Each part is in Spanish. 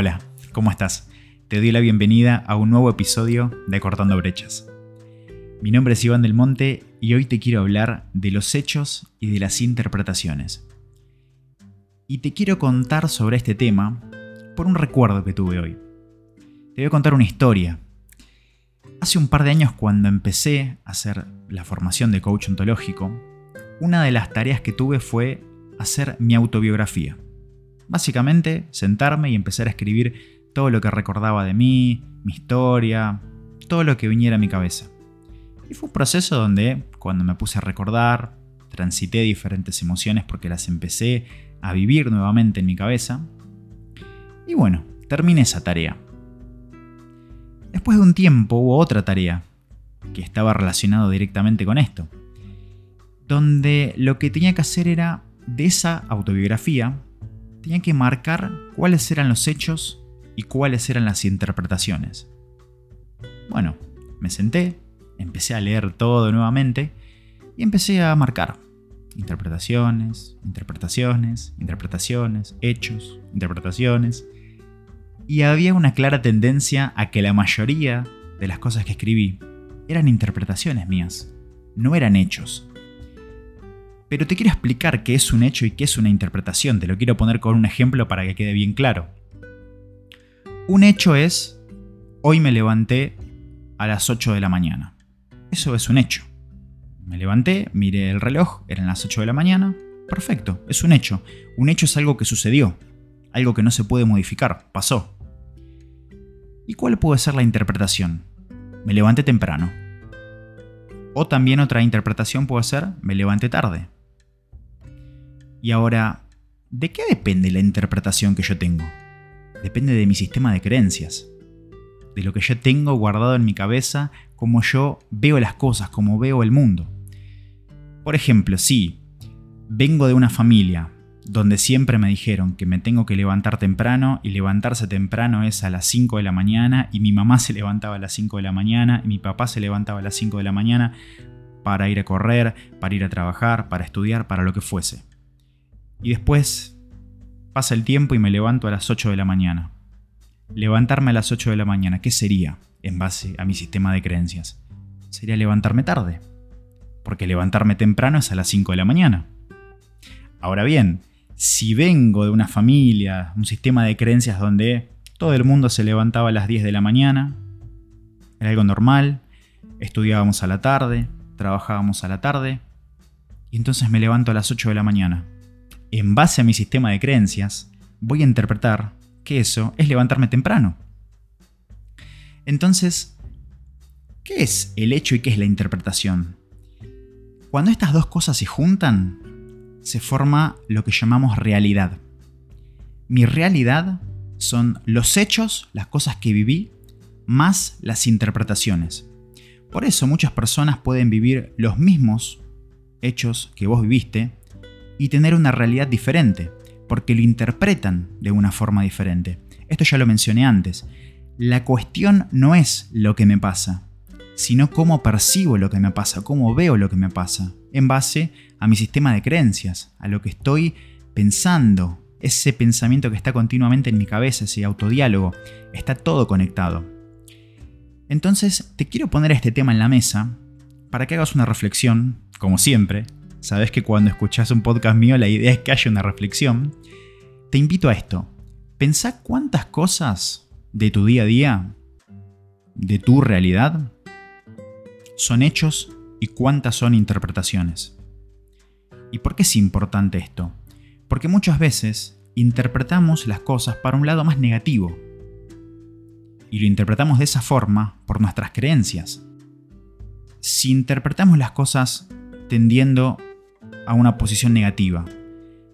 Hola, ¿cómo estás? Te doy la bienvenida a un nuevo episodio de Cortando Brechas. Mi nombre es Iván del Monte y hoy te quiero hablar de los hechos y de las interpretaciones. Y te quiero contar sobre este tema por un recuerdo que tuve hoy. Te voy a contar una historia. Hace un par de años cuando empecé a hacer la formación de coach ontológico, una de las tareas que tuve fue hacer mi autobiografía. Básicamente, sentarme y empezar a escribir todo lo que recordaba de mí, mi historia, todo lo que viniera a mi cabeza. Y fue un proceso donde, cuando me puse a recordar, transité diferentes emociones porque las empecé a vivir nuevamente en mi cabeza. Y bueno, terminé esa tarea. Después de un tiempo hubo otra tarea que estaba relacionado directamente con esto, donde lo que tenía que hacer era, de esa autobiografía, tenía que marcar cuáles eran los hechos y cuáles eran las interpretaciones. Bueno, me senté, empecé a leer todo nuevamente y empecé a marcar interpretaciones, interpretaciones, interpretaciones, hechos, interpretaciones. Y había una clara tendencia a que la mayoría de las cosas que escribí eran interpretaciones mías, no eran hechos. Pero te quiero explicar qué es un hecho y qué es una interpretación. Te lo quiero poner con un ejemplo para que quede bien claro. Un hecho es, hoy me levanté a las 8 de la mañana. Eso es un hecho. Me levanté, miré el reloj, eran las 8 de la mañana. Perfecto, es un hecho. Un hecho es algo que sucedió, algo que no se puede modificar, pasó. ¿Y cuál puede ser la interpretación? Me levanté temprano. O también otra interpretación puede ser, me levanté tarde. Y ahora, ¿de qué depende la interpretación que yo tengo? Depende de mi sistema de creencias, de lo que yo tengo guardado en mi cabeza, como yo veo las cosas, como veo el mundo. Por ejemplo, si vengo de una familia donde siempre me dijeron que me tengo que levantar temprano y levantarse temprano es a las 5 de la mañana y mi mamá se levantaba a las 5 de la mañana y mi papá se levantaba a las 5 de la mañana para ir a correr, para ir a trabajar, para estudiar, para lo que fuese. Y después pasa el tiempo y me levanto a las 8 de la mañana. Levantarme a las 8 de la mañana, ¿qué sería en base a mi sistema de creencias? Sería levantarme tarde. Porque levantarme temprano es a las 5 de la mañana. Ahora bien, si vengo de una familia, un sistema de creencias donde todo el mundo se levantaba a las 10 de la mañana, era algo normal, estudiábamos a la tarde, trabajábamos a la tarde, y entonces me levanto a las 8 de la mañana en base a mi sistema de creencias, voy a interpretar que eso es levantarme temprano. Entonces, ¿qué es el hecho y qué es la interpretación? Cuando estas dos cosas se juntan, se forma lo que llamamos realidad. Mi realidad son los hechos, las cosas que viví, más las interpretaciones. Por eso muchas personas pueden vivir los mismos hechos que vos viviste, y tener una realidad diferente, porque lo interpretan de una forma diferente. Esto ya lo mencioné antes. La cuestión no es lo que me pasa, sino cómo percibo lo que me pasa, cómo veo lo que me pasa, en base a mi sistema de creencias, a lo que estoy pensando, ese pensamiento que está continuamente en mi cabeza, ese autodiálogo, está todo conectado. Entonces, te quiero poner este tema en la mesa para que hagas una reflexión, como siempre, Sabes que cuando escuchas un podcast mío la idea es que haya una reflexión. Te invito a esto. Pensá cuántas cosas de tu día a día, de tu realidad, son hechos y cuántas son interpretaciones. ¿Y por qué es importante esto? Porque muchas veces interpretamos las cosas para un lado más negativo. Y lo interpretamos de esa forma por nuestras creencias. Si interpretamos las cosas tendiendo a una posición negativa.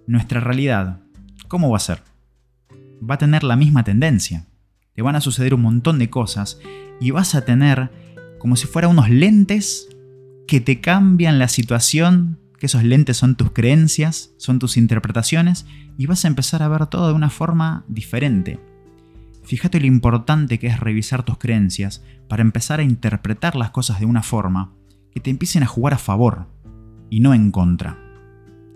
Nuestra realidad, ¿cómo va a ser? Va a tener la misma tendencia. Te van a suceder un montón de cosas y vas a tener como si fuera unos lentes que te cambian la situación, que esos lentes son tus creencias, son tus interpretaciones y vas a empezar a ver todo de una forma diferente. Fíjate lo importante que es revisar tus creencias para empezar a interpretar las cosas de una forma que te empiecen a jugar a favor, y no en contra.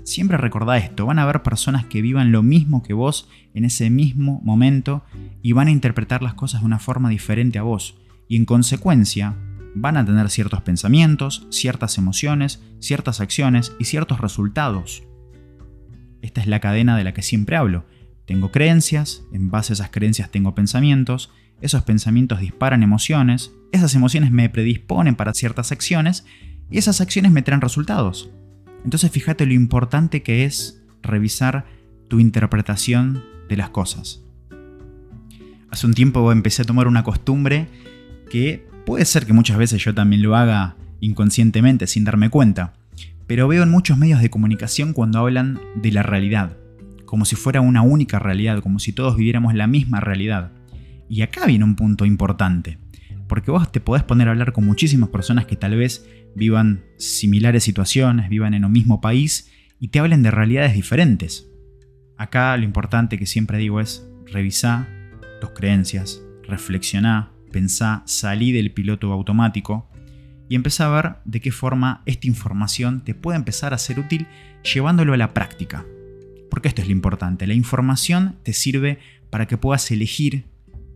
Siempre recordá esto, van a haber personas que vivan lo mismo que vos en ese mismo momento y van a interpretar las cosas de una forma diferente a vos. Y en consecuencia, van a tener ciertos pensamientos, ciertas emociones, ciertas acciones y ciertos resultados. Esta es la cadena de la que siempre hablo. Tengo creencias, en base a esas creencias tengo pensamientos, esos pensamientos disparan emociones, esas emociones me predisponen para ciertas acciones y esas acciones me traen resultados. Entonces fíjate lo importante que es revisar tu interpretación de las cosas. Hace un tiempo empecé a tomar una costumbre que puede ser que muchas veces yo también lo haga inconscientemente sin darme cuenta, pero veo en muchos medios de comunicación cuando hablan de la realidad, como si fuera una única realidad, como si todos viviéramos la misma realidad. Y acá viene un punto importante, porque vos te podés poner a hablar con muchísimas personas que tal vez vivan similares situaciones, vivan en un mismo país y te hablen de realidades diferentes. Acá lo importante que siempre digo es revisar tus creencias, reflexionar, pensá, salí del piloto automático y empezá a ver de qué forma esta información te puede empezar a ser útil llevándolo a la práctica. Porque esto es lo importante, la información te sirve para que puedas elegir,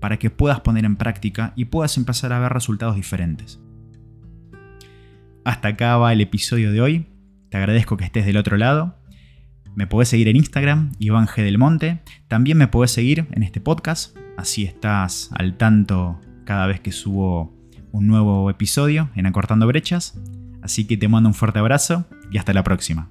para que puedas poner en práctica y puedas empezar a ver resultados diferentes. Hasta acá va el episodio de hoy. Te agradezco que estés del otro lado. Me podés seguir en Instagram, Iván G. del Monte. También me podés seguir en este podcast, así estás al tanto cada vez que subo un nuevo episodio en Acortando Brechas. Así que te mando un fuerte abrazo y hasta la próxima.